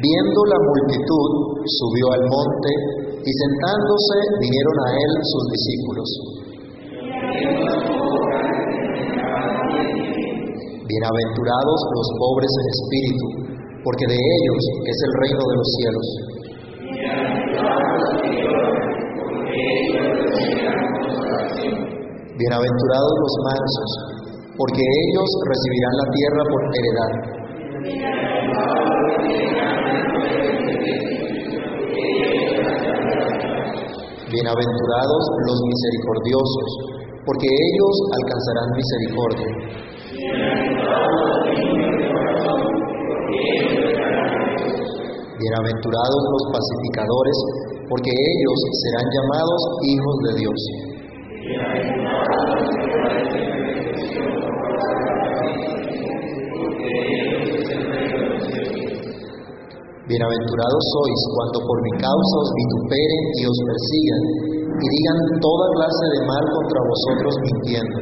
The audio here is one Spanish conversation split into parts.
Viendo la multitud, subió al monte y sentándose vinieron a él sus discípulos. Bienaventurados los pobres en espíritu, porque de ellos es el reino de los cielos. Bienaventurados los mansos, porque ellos recibirán la tierra por heredad. Bienaventurados los misericordiosos, porque ellos alcanzarán misericordia. Bienaventurados los pacificadores, porque ellos serán llamados hijos de Dios. Bienaventurados sois cuando por mi causa os vituperen y os persigan y digan toda clase de mal contra vosotros mintiendo.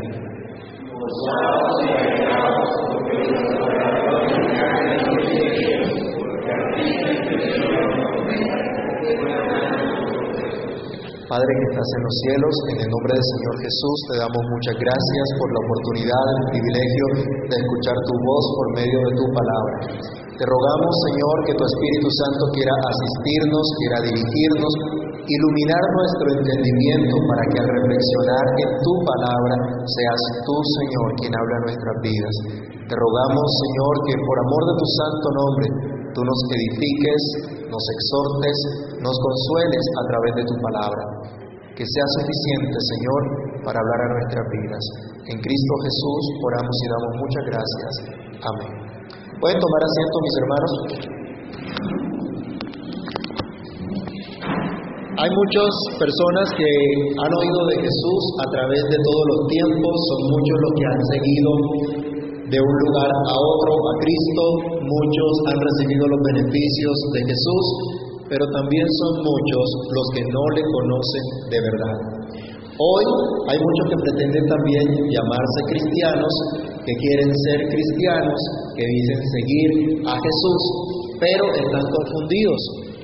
Padre que estás en los cielos, en el nombre del Señor Jesús te damos muchas gracias por la oportunidad, el privilegio de escuchar tu voz por medio de tu palabra. Te rogamos, Señor, que tu Espíritu Santo quiera asistirnos, quiera dirigirnos, iluminar nuestro entendimiento para que al reflexionar en tu palabra seas tú, Señor, quien habla nuestras vidas. Te rogamos, Señor, que por amor de tu santo nombre tú nos edifiques, nos exhortes, nos consueles a través de tu palabra. Que sea suficiente, Señor, para hablar a nuestras vidas. En Cristo Jesús oramos y damos muchas gracias. Amén. Pueden tomar asiento, mis hermanos. Hay muchas personas que han oído de Jesús a través de todos los tiempos, son muchos los que han seguido de un lugar a otro a Cristo, muchos han recibido los beneficios de Jesús, pero también son muchos los que no le conocen de verdad. Hoy hay muchos que pretenden también llamarse cristianos, que quieren ser cristianos, que dicen seguir a Jesús, pero están confundidos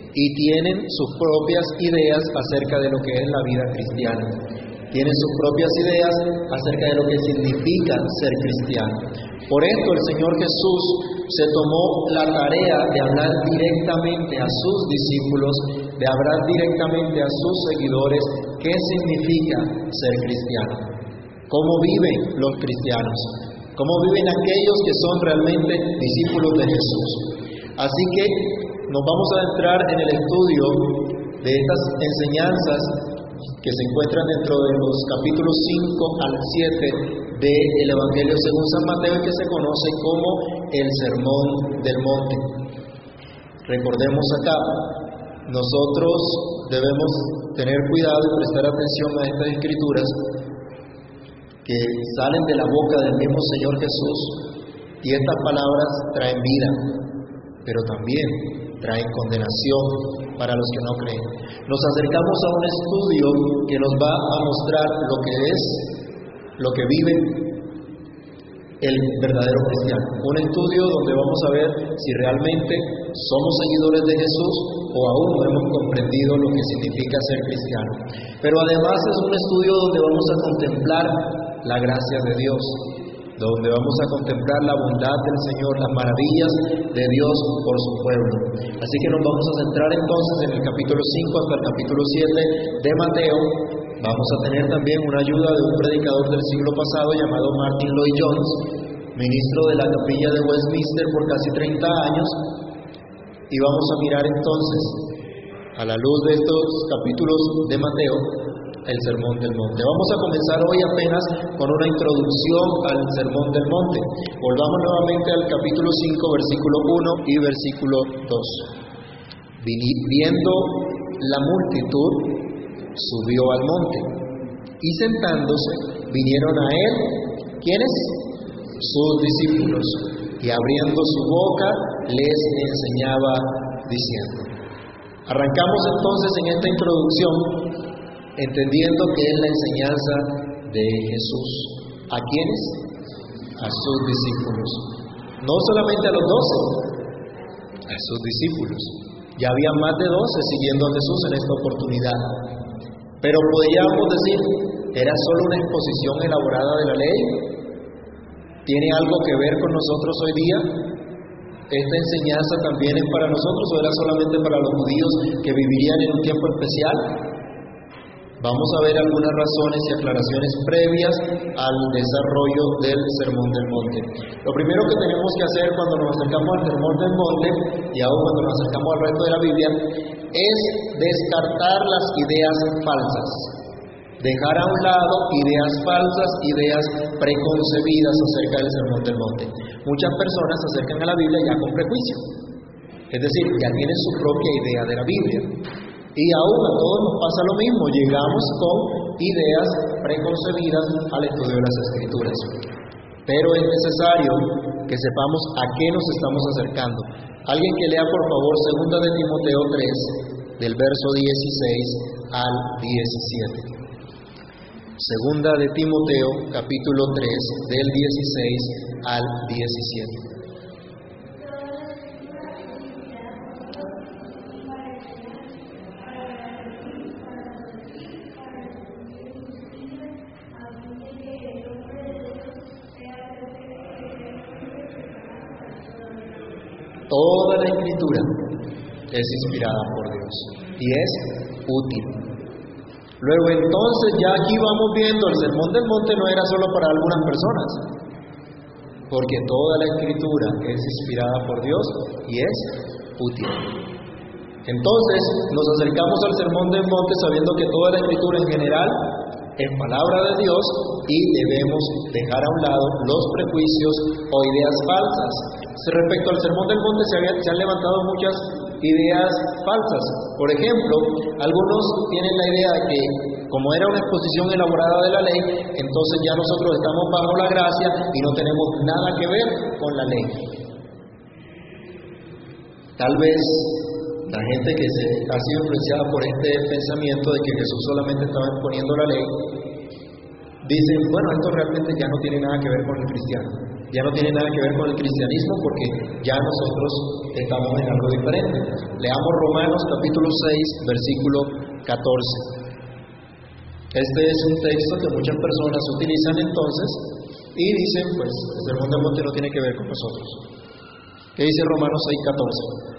y tienen sus propias ideas acerca de lo que es la vida cristiana. Tienen sus propias ideas acerca de lo que significa ser cristiano. Por esto el Señor Jesús se tomó la tarea de hablar directamente a sus discípulos, de hablar directamente a sus seguidores qué significa ser cristiano, cómo viven los cristianos, cómo viven aquellos que son realmente discípulos de Jesús. Así que nos vamos a entrar en el estudio de estas enseñanzas que se encuentran dentro de los capítulos 5 al 7 del Evangelio según San Mateo que se conoce como el Sermón del Monte. Recordemos acá, nosotros debemos tener cuidado y prestar atención a estas escrituras que salen de la boca del mismo Señor Jesús y estas palabras traen vida, pero también traen condenación para los que no creen. Nos acercamos a un estudio que nos va a mostrar lo que es, lo que vive el verdadero cristiano. Un estudio donde vamos a ver si realmente somos seguidores de Jesús o aún no hemos comprendido lo que significa ser cristiano. Pero además es un estudio donde vamos a contemplar la gracia de Dios, donde vamos a contemplar la bondad del Señor, las maravillas de Dios por su pueblo. Así que nos vamos a centrar entonces en el capítulo 5 hasta el capítulo 7 de Mateo. Vamos a tener también una ayuda de un predicador del siglo pasado llamado Martin Lloyd Jones, ministro de la capilla de Westminster por casi 30 años. Y vamos a mirar entonces, a la luz de estos capítulos de Mateo, el Sermón del Monte. Vamos a comenzar hoy apenas con una introducción al Sermón del Monte. Volvamos nuevamente al capítulo 5, versículo 1 y versículo 2. Viendo la multitud, subió al monte y sentándose vinieron a él, ¿quiénes? Sus discípulos. Y abriendo su boca les enseñaba diciendo. Arrancamos entonces en esta introducción entendiendo que es la enseñanza de Jesús. ¿A quiénes? A sus discípulos. No solamente a los doce, a sus discípulos. Ya había más de doce siguiendo a Jesús en esta oportunidad. Pero podríamos decir, ¿era solo una exposición elaborada de la ley? ¿Tiene algo que ver con nosotros hoy día? ¿Esta enseñanza también es para nosotros o era solamente para los judíos que vivirían en un tiempo especial? Vamos a ver algunas razones y aclaraciones previas al desarrollo del Sermón del Monte. Lo primero que tenemos que hacer cuando nos acercamos al Sermón del Monte y aún cuando nos acercamos al resto de la Biblia es descartar las ideas falsas. Dejar a un lado ideas falsas, ideas preconcebidas acerca del Sermón del Monte. Muchas personas se acercan a la Biblia ya con prejuicio. Es decir, ya tienen su propia idea de la Biblia. Y aún a todos nos pasa lo mismo, llegamos con ideas preconcebidas al estudio de las escrituras. Pero es necesario que sepamos a qué nos estamos acercando. Alguien que lea por favor segunda de Timoteo 3, del verso 16 al 17. Segunda de Timoteo, capítulo 3, del 16 al 17. Es inspirada por Dios y es útil. Luego entonces ya aquí vamos viendo, el sermón del monte no era solo para algunas personas, porque toda la escritura es inspirada por Dios y es útil. Entonces nos acercamos al sermón del monte sabiendo que toda la escritura en general es palabra de Dios y debemos dejar a un lado los prejuicios o ideas falsas. Respecto al sermón del monte se, se han levantado muchas ideas falsas. Por ejemplo, algunos tienen la idea de que como era una exposición elaborada de la ley, entonces ya nosotros estamos bajo la gracia y no tenemos nada que ver con la ley. Tal vez la gente que se ha sido influenciada por este pensamiento de que Jesús solamente estaba exponiendo la ley, dicen, bueno, esto realmente ya no tiene nada que ver con el cristiano, ya no tiene nada que ver con el cristianismo porque ya nosotros estamos en algo diferente. Leamos Romanos capítulo 6, versículo 14. Este es un texto que muchas personas utilizan entonces y dicen, pues, el del monte no tiene que ver con nosotros. ¿Qué dice Romanos 6, 14?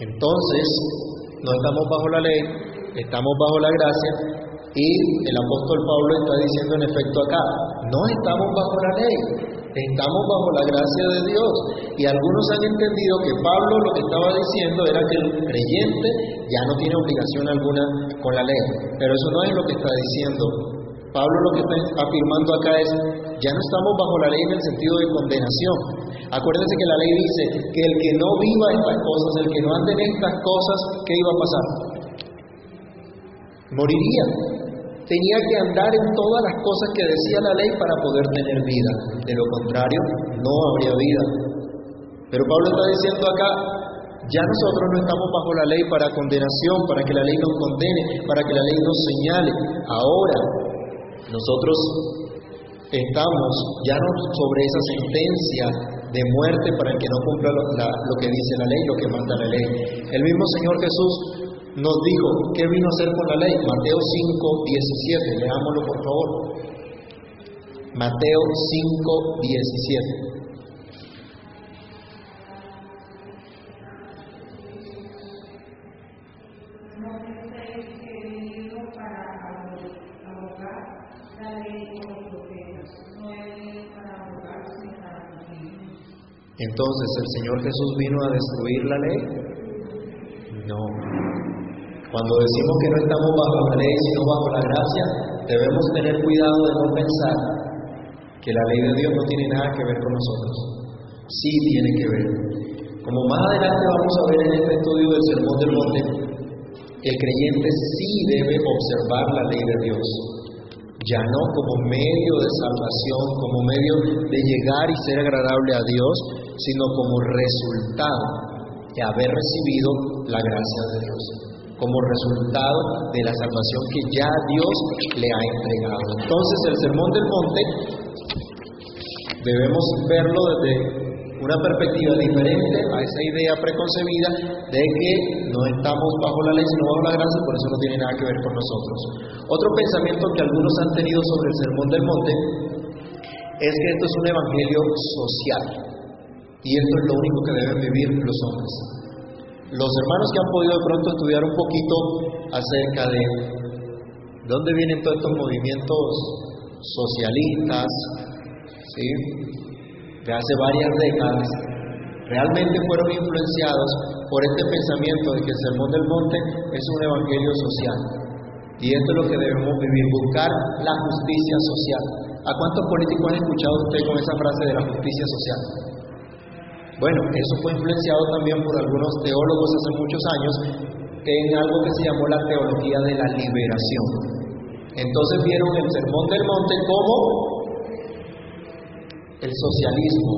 Entonces, no estamos bajo la ley, estamos bajo la gracia y el apóstol Pablo está diciendo en efecto acá, no estamos bajo la ley, estamos bajo la gracia de Dios. Y algunos han entendido que Pablo lo que estaba diciendo era que el creyente ya no tiene obligación alguna con la ley, pero eso no es lo que está diciendo Pablo lo que está afirmando acá es, ya no estamos bajo la ley en el sentido de condenación. Acuérdense que la ley dice que el que no viva estas cosas, el que no ande en estas cosas, ¿qué iba a pasar? Moriría. Tenía que andar en todas las cosas que decía la ley para poder tener vida. De lo contrario, no habría vida. Pero Pablo está diciendo acá, ya nosotros no estamos bajo la ley para condenación, para que la ley nos condene, para que la ley nos señale. Ahora, nosotros estamos ya no sobre esa sentencia de muerte para el que no cumpla lo, que dice la ley, lo que manda la ley. El mismo Señor Jesús nos dijo, ¿qué vino a hacer con la ley? Mateo 5, 17, leámoslo por favor. Mateo 5, 17. Entonces, ¿el Señor Jesús vino a destruir la ley? No. Cuando decimos que no estamos bajo la ley, sino bajo la gracia, debemos tener cuidado de no pensar que la ley de Dios no tiene nada que ver con nosotros. Sí tiene que ver. Como más adelante vamos a ver en este estudio del Sermón del Monte, el creyente sí debe observar la ley de Dios ya no como medio de salvación, como medio de llegar y ser agradable a Dios, sino como resultado de haber recibido la gracia de Dios. como resultado de la salvación que ya Dios le ha entregado. Entonces el Sermón del Monte debemos verlo desde una perspectiva diferente a esa idea preconcebida de que no estamos bajo la ley sino bajo la gracia por eso no tiene nada que ver con nosotros. Otro pensamiento que algunos han tenido sobre el Sermón del Monte es que esto es un evangelio social y esto es lo único que deben vivir los hombres. Los hermanos que han podido de pronto estudiar un poquito acerca de dónde vienen todos estos movimientos socialistas, ¿sí? de hace varias décadas, realmente fueron influenciados por este pensamiento de que el Sermón del Monte es un evangelio social. Y esto es lo que debemos vivir, buscar la justicia social. ¿A cuántos políticos han escuchado usted con esa frase de la justicia social? Bueno, eso fue influenciado también por algunos teólogos hace muchos años en algo que se llamó la teología de la liberación. Entonces vieron el Sermón del Monte como el socialismo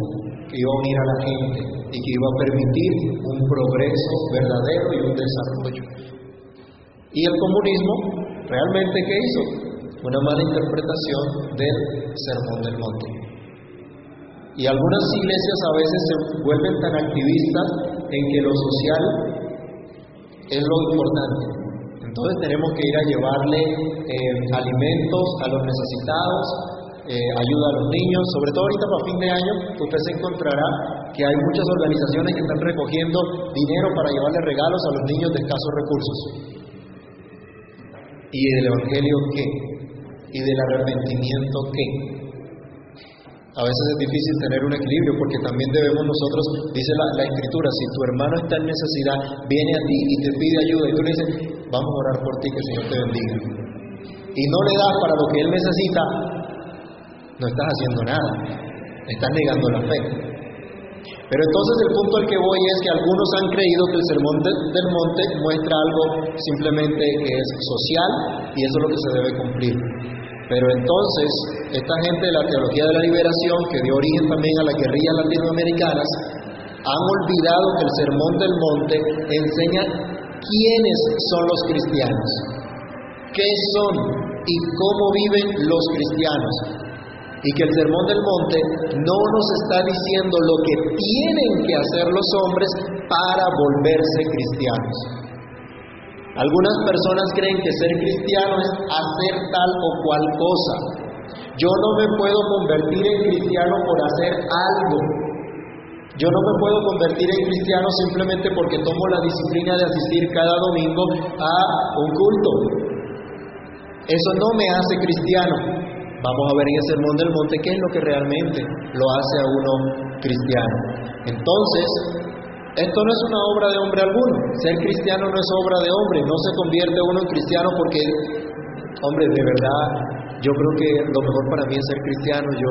que iba a unir a la gente y que iba a permitir un progreso verdadero y un desarrollo. Y el comunismo, ¿realmente qué hizo? Una mala interpretación del Sermón del Monte. Y algunas iglesias a veces se vuelven tan activistas en que lo social es lo importante. Entonces tenemos que ir a llevarle eh, alimentos a los necesitados, eh, ayuda a los niños, sobre todo ahorita para fin de año, usted se encontrará que hay muchas organizaciones que están recogiendo dinero para llevarle regalos a los niños de escasos recursos. ¿Y del Evangelio qué? ¿Y del arrepentimiento qué? A veces es difícil tener un equilibrio porque también debemos nosotros, dice la, escritura, si tu hermano está en necesidad, viene a ti y te pide ayuda y tú le dices, vamos a orar por ti, que el Señor te bendiga. Y no le das para lo que él necesita, no estás haciendo nada, estás negando la fe. Pero entonces el punto al que voy es que algunos han creído que el sermón del monte muestra algo simplemente que es social y eso es lo que se debe cumplir. Pero entonces, esta gente de la teología de la liberación, que dio origen también a las guerrillas latinoamericanas, han olvidado que el Sermón del Monte enseña quiénes son los cristianos, qué son y cómo viven los cristianos. Y que el Sermón del Monte no nos está diciendo lo que tienen que hacer los hombres para volverse cristianos. Algunas personas creen que ser cristiano es hacer tal o cual cosa. Yo no me puedo convertir en cristiano por hacer algo. Yo no me puedo convertir en cristiano simplemente porque tomo la disciplina de asistir cada domingo a un culto. Eso no me hace cristiano. Vamos a ver en el Sermón del Monte qué es lo que realmente lo hace a uno cristiano. Entonces, esto no es una obra de hombre alguno. Ser cristiano no es obra de hombre. No se convierte uno en cristiano porque, hombre, de verdad, yo creo que lo mejor para mí es ser cristiano. Yo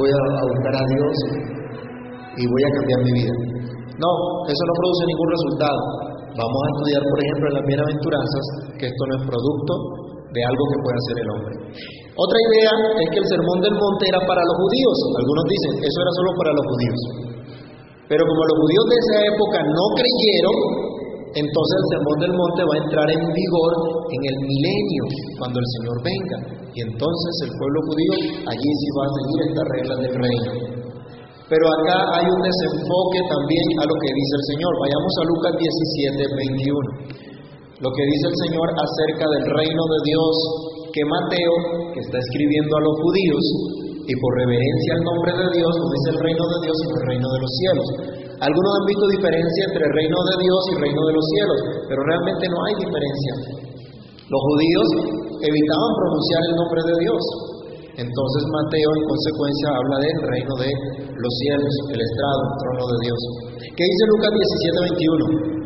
voy a, buscar a Dios y voy a cambiar mi vida. No, eso no produce ningún resultado. Vamos a estudiar, por ejemplo, en las bienaventuranzas que esto no es producto de algo que puede hacer el hombre. Otra idea es que el sermón del monte era para los judíos. Algunos dicen, eso era solo para los judíos. Pero como los judíos de esa época no creyeron, entonces el sermón del monte va a entrar en vigor en el milenio, cuando el Señor venga. Y entonces el pueblo judío allí sí va a seguir estas reglas del reino. Pero acá hay un desenfoque también a lo que dice el Señor. Vayamos a Lucas 17, 21. Lo que dice el Señor acerca del reino de Dios que Mateo, que está escribiendo a los judíos, y por reverencia al nombre de Dios, no es el reino de Dios, sino el reino de los cielos. Algunos han visto diferencia entre el reino de Dios y el reino de los cielos, pero realmente no hay diferencia. Los judíos evitaban pronunciar el nombre de Dios. Entonces Mateo en consecuencia habla del reino de los cielos, el estrado, el trono de Dios. ¿Qué dice Lucas 17, 21?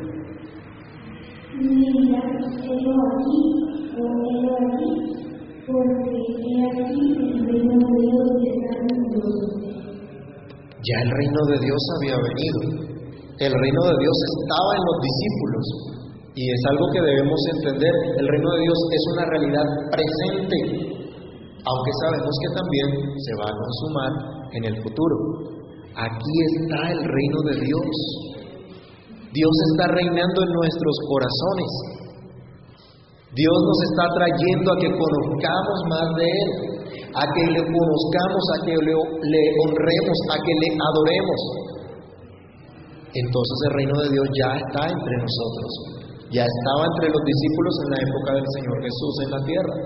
Mira, aquí, aquí, porque aquí ya el reino de Dios había venido. El reino de Dios estaba en los discípulos. Y es algo que debemos entender. El reino de Dios es una realidad presente, aunque sabemos que también se va a consumar en el futuro. Aquí está el reino de Dios. Dios está reinando en nuestros corazones. Dios nos está trayendo a que conozcamos más de Él, a que le conozcamos, a que le, honremos, a que le adoremos. Entonces el reino de Dios ya está entre nosotros, ya estaba entre los discípulos en la época del Señor Jesús en la tierra.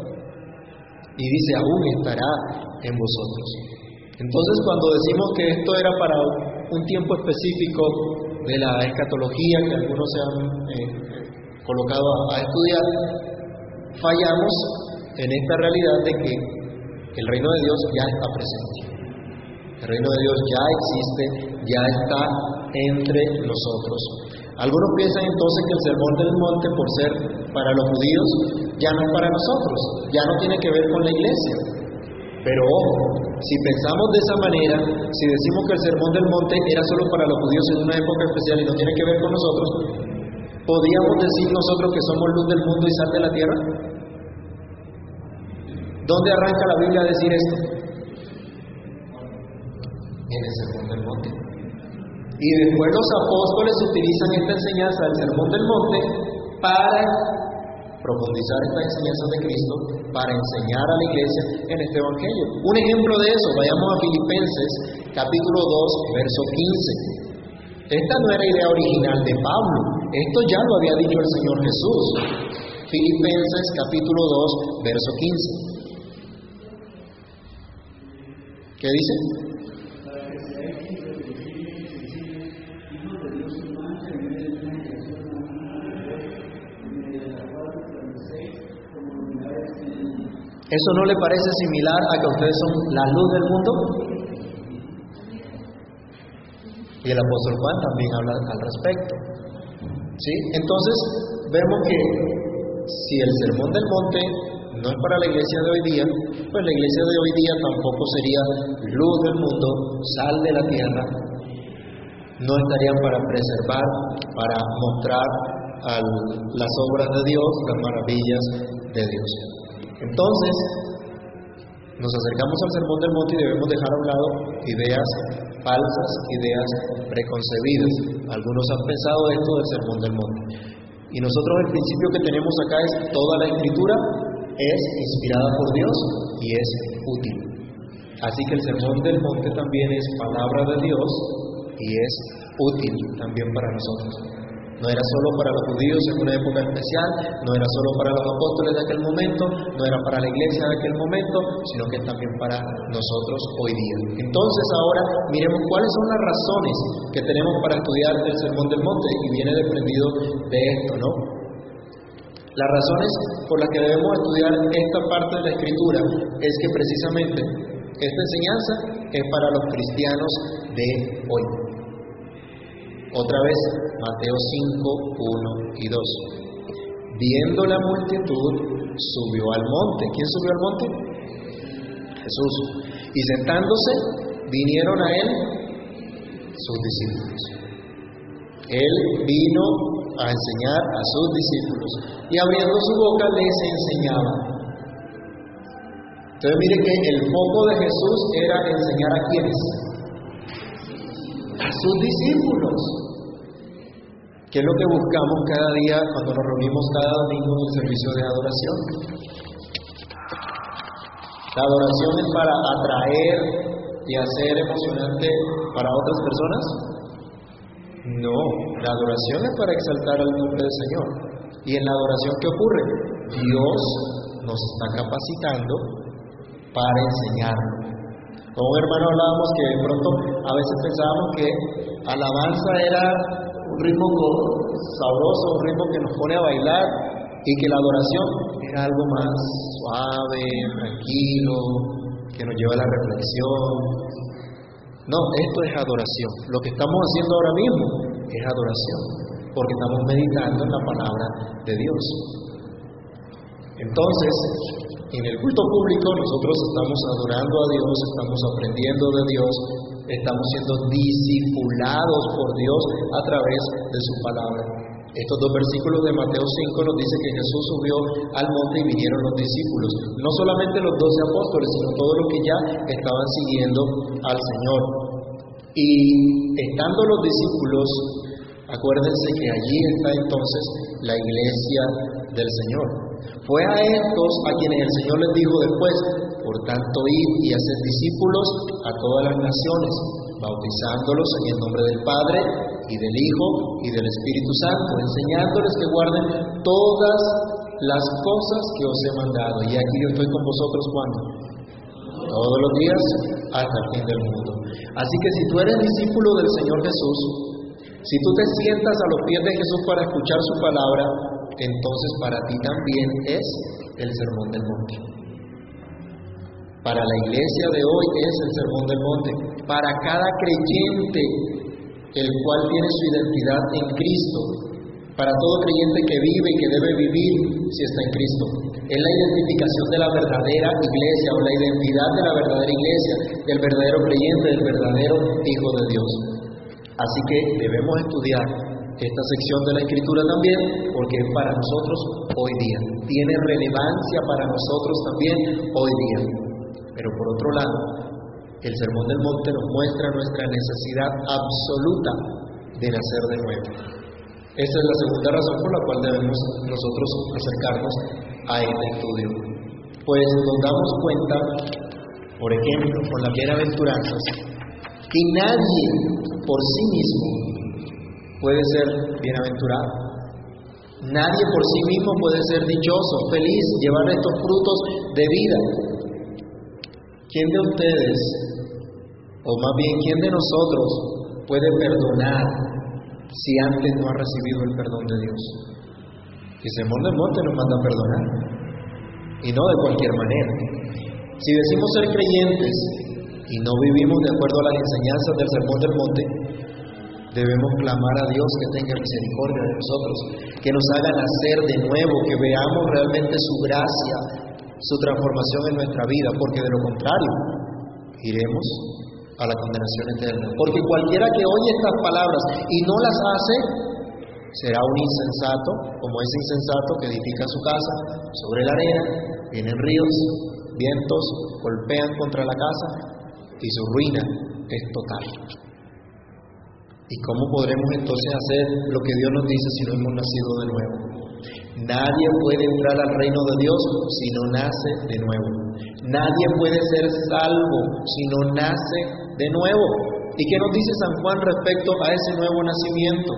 Y dice, aún estará en vosotros. Entonces cuando decimos que esto era para un tiempo específico de la escatología que algunos se han eh, colocado a, estudiar, fallamos en esta realidad de que el reino de Dios ya está presente. El reino de Dios ya existe, ya está entre nosotros. Algunos piensan entonces que el sermón del monte, por ser para los judíos, ya no es para nosotros, ya no tiene que ver con la iglesia. Pero ojo, si pensamos de esa manera, si decimos que el sermón del monte era solo para los judíos en una época especial y no tiene que ver con nosotros, ¿podríamos decir nosotros que somos luz del mundo y sal de la tierra? ¿Dónde arranca la Biblia a decir esto? En el sermón del monte. Y después los apóstoles utilizan esta enseñanza del sermón del monte para profundizar esta enseñanza de Cristo, para enseñar a la iglesia en este Evangelio. Un ejemplo de eso, vayamos a Filipenses capítulo 2, verso 15. Esta no era idea original de Pablo, esto ya lo había dicho el Señor Jesús. Filipenses capítulo 2, verso 15. ¿Qué dice? ¿Eso no le parece similar a que ustedes son la luz del mundo? Y el apóstol Juan también habla al respecto. ¿Sí? Entonces, vemos que si el sermón del monte no es para la iglesia de hoy día, pues la iglesia de hoy día tampoco sería luz del mundo, sal de la tierra, no estarían para preservar, para mostrar las obras de Dios, las maravillas de Dios. Entonces, nos acercamos al Sermón del Monte y debemos dejar a un lado ideas falsas, ideas preconcebidas. Algunos han pensado esto del Sermón del Monte. Y nosotros el principio que tenemos acá es toda la escritura es inspirada por Dios y es útil. Así que el Sermón del Monte también es palabra de Dios y es útil también para nosotros. No era solo para los judíos en una época especial, no era solo para los apóstoles de aquel momento, no era para la iglesia de aquel momento, sino que es también para nosotros hoy día. Entonces ahora miremos cuáles son las razones que tenemos para estudiar el Sermón del Monte y viene desprendido de esto, ¿no? Las razones por las que debemos estudiar esta parte de la Escritura es que precisamente esta enseñanza es para los cristianos de hoy. Otra vez, Mateo 5, 1 y 2. Viendo la multitud, subió al monte. ¿Quién subió al monte? Jesús. Y sentándose, vinieron a él sus discípulos. Él vino a enseñar a sus discípulos y abriendo su boca les enseñaba. Entonces mire que el foco de Jesús era enseñar a quienes, a sus discípulos. ¿Qué es lo que buscamos cada día cuando nos reunimos cada domingo en el servicio de adoración? ¿La adoración es para atraer y hacer emocionante para otras personas? No, la adoración es para exaltar al nombre del Señor. ¿Y en la adoración qué ocurre? Dios nos está capacitando para enseñarnos. Con un hermano hablábamos que de pronto a veces pensábamos que alabanza era ritmo sabroso, un ritmo que nos pone a bailar y que la adoración era algo más suave, tranquilo, que nos lleva a la reflexión. No, esto es adoración. Lo que estamos haciendo ahora mismo es adoración, porque estamos meditando en la palabra de Dios. Entonces, en el culto público nosotros estamos adorando a Dios, estamos aprendiendo de Dios, estamos siendo discipulados por Dios a través de su palabra. Estos dos versículos de Mateo 5 nos dice que Jesús subió al monte y vinieron los discípulos. No solamente los doce apóstoles, sino todos los que ya estaban siguiendo al Señor. Y estando los discípulos, acuérdense que allí está entonces la iglesia del Señor. Fue a estos a quienes el Señor les dijo después, por tanto id y haced discípulos a todas las naciones, bautizándolos en el nombre del Padre y del Hijo y del Espíritu Santo, enseñándoles que guarden todas las cosas que os he mandado. Y aquí yo estoy con vosotros cuando? Todos los días hasta el fin del mundo. Así que si tú eres discípulo del Señor Jesús, si tú te sientas a los pies de Jesús para escuchar su palabra, entonces para ti también es el sermón del monte. Para la iglesia de hoy es el sermón del monte. Para cada creyente, el cual tiene su identidad en Cristo, para todo creyente que vive y que debe vivir si está en Cristo. Es la identificación de la verdadera iglesia o la identidad de la verdadera iglesia, del verdadero creyente, del verdadero Hijo de Dios. Así que debemos estudiar esta sección de la Escritura también porque es para nosotros hoy día. Tiene relevancia para nosotros también hoy día. Pero por otro lado, el Sermón del Monte nos muestra nuestra necesidad absoluta de nacer de nuevo. Esa es la segunda razón por la cual debemos nosotros acercarnos a este estudio. Pues nos damos cuenta, por ejemplo, con las bienaventuranzas, que nadie por sí mismo puede ser bienaventurado. Nadie por sí mismo puede ser dichoso, feliz, llevar estos frutos de vida. ¿Quién de ustedes, o más bien quién de nosotros, puede perdonar si antes no ha recibido el perdón de Dios? Y Sermón del Monte nos manda a perdonar, y no de cualquier manera. Si decimos ser creyentes y no vivimos de acuerdo a las enseñanzas del Sermón del Monte, debemos clamar a Dios que tenga misericordia de nosotros, que nos haga nacer de nuevo, que veamos realmente su gracia, su transformación en nuestra vida, porque de lo contrario iremos a la condenación eterna. Porque cualquiera que oye estas palabras y no las hace, será un insensato, como ese insensato que edifica su casa sobre la arena, vienen ríos, vientos, golpean contra la casa y su ruina es total. ¿Y cómo podremos entonces hacer lo que Dios nos dice si no hemos nacido de nuevo? Nadie puede entrar al reino de Dios si no nace de nuevo. Nadie puede ser salvo si no nace de nuevo. ¿Y qué nos dice San Juan respecto a ese nuevo nacimiento?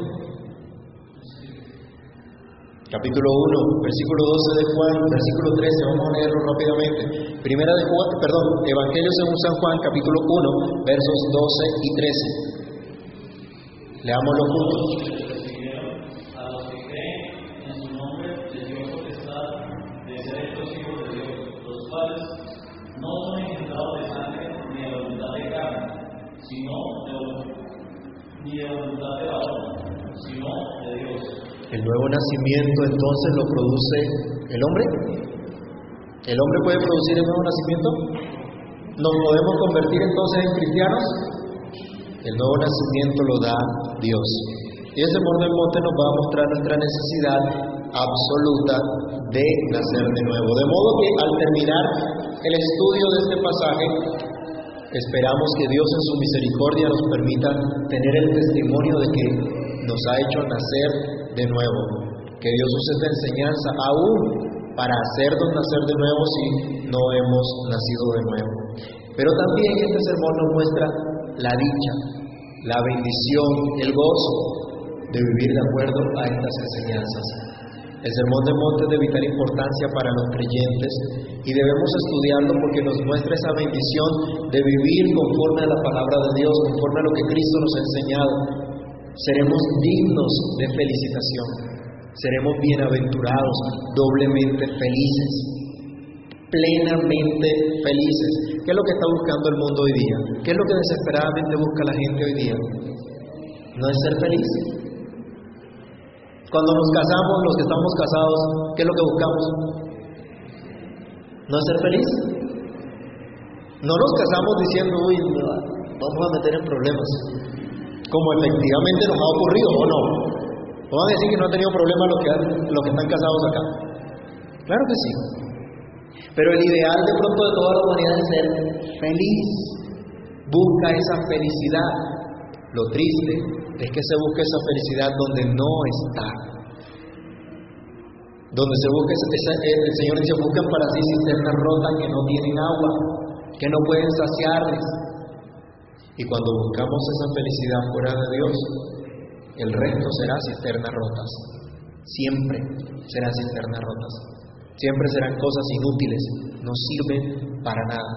Capítulo 1, versículo 12 de Juan, versículo 13, vamos a leerlo rápidamente. Primera de Juan, perdón, Evangelio según San Juan, capítulo 1, versos 12 y 13. Leámoslo juntos. El nuevo nacimiento entonces lo produce el hombre. ¿El hombre puede producir el nuevo nacimiento? ¿Nos podemos convertir entonces en cristianos? El nuevo nacimiento lo da Dios. Y ese monte nos va a mostrar nuestra necesidad absoluta de nacer de nuevo. De modo que al terminar el estudio de este pasaje, esperamos que Dios en su misericordia nos permita tener el testimonio de que nos ha hecho nacer de nuevo. Que Dios use esta enseñanza aún para hacernos nacer de nuevo si no hemos nacido de nuevo. Pero también este sermón nos muestra la dicha, la bendición, el gozo de vivir de acuerdo a estas enseñanzas. El sermón del monte es de vital importancia para los creyentes y debemos estudiarlo porque nos muestra esa bendición de vivir conforme a la palabra de Dios, conforme a lo que Cristo nos ha enseñado. Seremos dignos de felicitación, seremos bienaventurados, doblemente felices, plenamente felices. ¿Qué es lo que está buscando el mundo hoy día? ¿Qué es lo que desesperadamente busca la gente hoy día? No es ser feliz. Cuando nos casamos, los que estamos casados, ¿qué es lo que buscamos? ¿No ser feliz? No nos casamos diciendo, uy, vamos a meter en problemas, como efectivamente nos ha ocurrido o no. No van a decir que no han tenido problemas los que están casados acá. Claro que sí. Pero el ideal de pronto de toda la humanidad es ser feliz. Busca esa felicidad. Lo triste es que se busca esa felicidad donde no está. donde se busca, el Señor dice, buscan para sí cisternas rotas que no tienen agua, que no pueden saciarles. Y cuando buscamos esa felicidad fuera de Dios, el resto será cisternas rotas. Siempre serán cisternas rotas. Siempre serán cosas inútiles, no sirven para nada.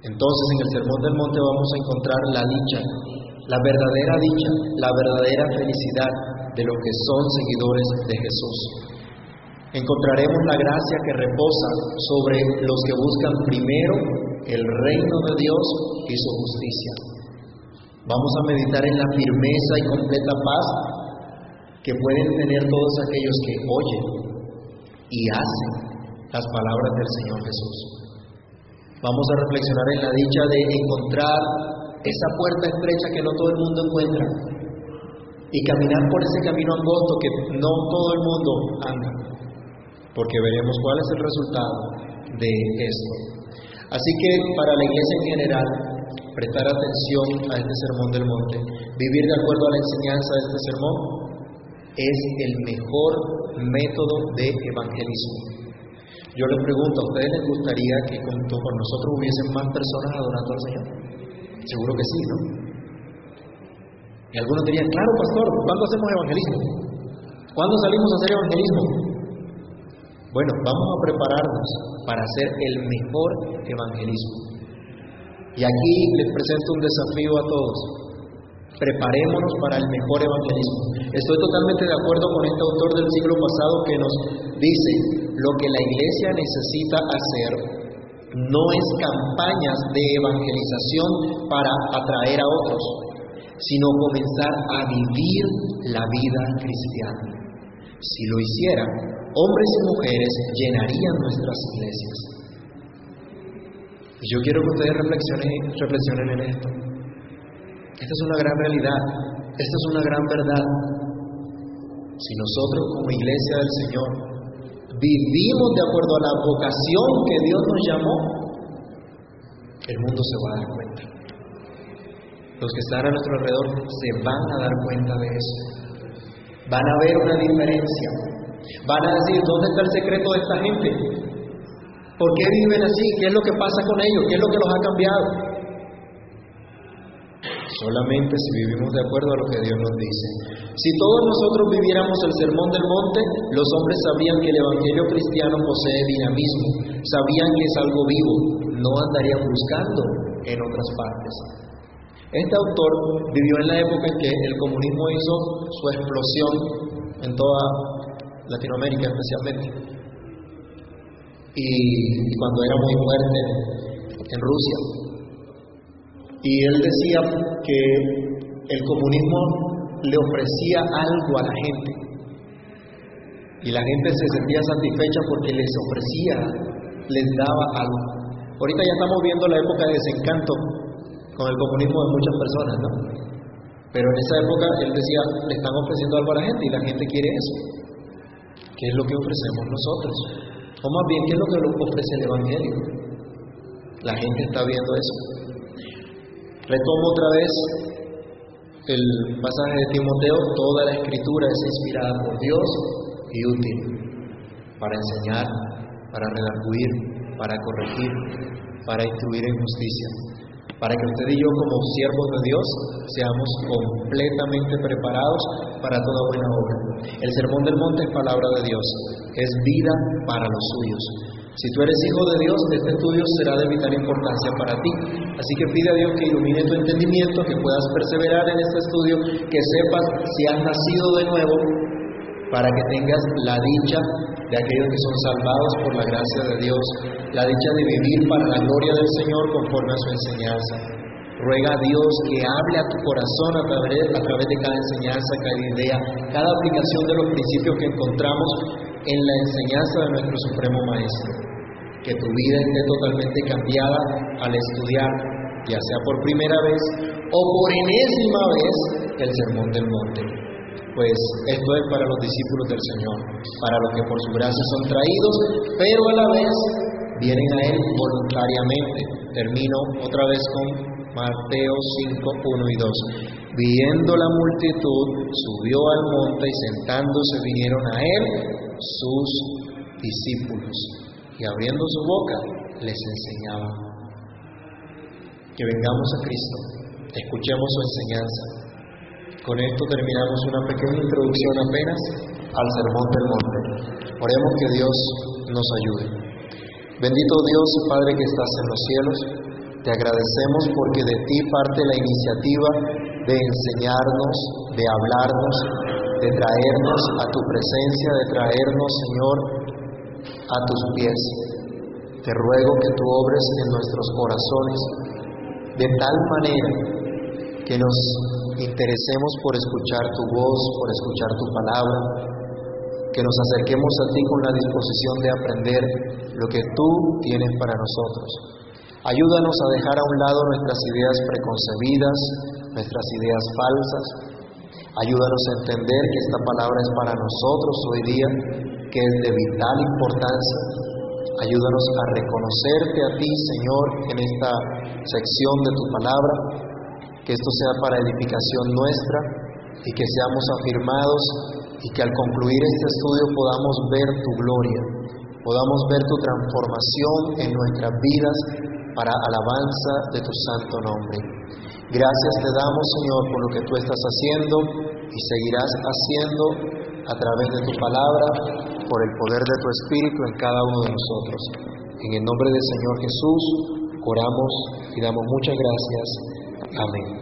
Entonces en el Sermón del Monte vamos a encontrar la dicha, la verdadera dicha, la verdadera felicidad de los que son seguidores de Jesús. Encontraremos la gracia que reposa sobre los que buscan primero el reino de Dios y su justicia. Vamos a meditar en la firmeza y completa paz que pueden tener todos aquellos que oyen y hacen las palabras del Señor Jesús. Vamos a reflexionar en la dicha de encontrar esa puerta estrecha que no todo el mundo encuentra y caminar por ese camino angosto que no todo el mundo anda, porque veremos cuál es el resultado de esto. Así que para la iglesia en general, prestar atención a este sermón del monte, vivir de acuerdo a la enseñanza de este sermón, es el mejor método de evangelismo. Yo les pregunto, ¿a ustedes les gustaría que con, con nosotros hubiesen más personas adorando al Señor? Seguro que sí, ¿no? Y algunos dirían, claro, pastor, ¿cuándo hacemos evangelismo? ¿Cuándo salimos a hacer evangelismo? Bueno, vamos a prepararnos para hacer el mejor evangelismo. Y aquí les presento un desafío a todos. Preparémonos para el mejor evangelismo. Estoy totalmente de acuerdo con este autor del siglo pasado que nos dice, lo que la iglesia necesita hacer no es campañas de evangelización para atraer a otros, sino comenzar a vivir la vida cristiana. Si lo hiciera, hombres y mujeres llenarían nuestras iglesias. Y yo quiero que ustedes reflexionen, reflexionen en esto. Esta es una gran realidad, esta es una gran verdad. Si nosotros como iglesia del Señor vivimos de acuerdo a la vocación que Dios nos llamó, el mundo se va a dar cuenta. Los que están a nuestro alrededor se van a dar cuenta de eso. Van a ver una diferencia. Van a decir, ¿dónde está el secreto de esta gente? ¿Por qué viven así? ¿Qué es lo que pasa con ellos? ¿Qué es lo que los ha cambiado? Solamente si vivimos de acuerdo a lo que Dios nos dice. Si todos nosotros viviéramos el sermón del monte, los hombres sabrían que el Evangelio cristiano posee dinamismo, sabían que es algo vivo, no andarían buscando en otras partes. Este autor vivió en la época en que el comunismo hizo su explosión en toda Latinoamérica especialmente. Y cuando era muy fuerte en Rusia. Y él decía que el comunismo le ofrecía algo a la gente. Y la gente se sentía satisfecha porque les ofrecía, les daba algo. Ahorita ya estamos viendo la época de desencanto con el comunismo de muchas personas, ¿no? Pero en esa época él decía, le están ofreciendo algo a la gente y la gente quiere eso. ¿Qué es lo que ofrecemos nosotros? O más bien, ¿qué es lo que ofrece el Evangelio? La gente está viendo eso. Retomo otra vez el pasaje de Timoteo, toda la escritura es inspirada por Dios y útil para enseñar, para redarguir, para corregir, para instruir en justicia, para que usted y yo como siervos de Dios seamos completamente preparados para toda buena obra. El Sermón del Monte es palabra de Dios, es vida para los suyos. Si tú eres hijo de Dios, este estudio será de vital importancia para ti. Así que pide a Dios que ilumine tu entendimiento, que puedas perseverar en este estudio, que sepas si has nacido de nuevo, para que tengas la dicha de aquellos que son salvados por la gracia de Dios, la dicha de vivir para la gloria del Señor conforme a su enseñanza. Ruega a Dios que hable a tu corazón a través, a través de cada enseñanza, cada idea, cada aplicación de los principios que encontramos en la enseñanza de nuestro Supremo Maestro. Que tu vida esté totalmente cambiada al estudiar, ya sea por primera vez o por enésima vez, el Sermón del Monte. Pues esto es para los discípulos del Señor, para los que por su gracia son traídos, pero a la vez vienen a Él voluntariamente. Termino otra vez con Mateo 5, 1 y 2. Viendo la multitud, subió al monte y sentándose vinieron a él sus discípulos y abriendo su boca les enseñaba. Que vengamos a Cristo, escuchemos su enseñanza. Con esto terminamos una pequeña introducción apenas al Sermón del Monte. Oremos que Dios nos ayude. Bendito Dios, Padre que estás en los cielos, te agradecemos porque de ti parte la iniciativa de enseñarnos, de hablarnos, de traernos a tu presencia, de traernos, Señor, a tus pies. Te ruego que tú obres en nuestros corazones de tal manera que nos interesemos por escuchar tu voz, por escuchar tu palabra, que nos acerquemos a ti con la disposición de aprender lo que tú tienes para nosotros. Ayúdanos a dejar a un lado nuestras ideas preconcebidas, nuestras ideas falsas. Ayúdanos a entender que esta palabra es para nosotros hoy día, que es de vital importancia. Ayúdanos a reconocerte a ti, Señor, en esta sección de tu palabra, que esto sea para edificación nuestra y que seamos afirmados y que al concluir este estudio podamos ver tu gloria, podamos ver tu transformación en nuestras vidas para alabanza de tu santo nombre. Gracias te damos, Señor, por lo que tú estás haciendo y seguirás haciendo a través de tu palabra, por el poder de tu Espíritu en cada uno de nosotros. En el nombre del Señor Jesús, oramos y damos muchas gracias. Amén.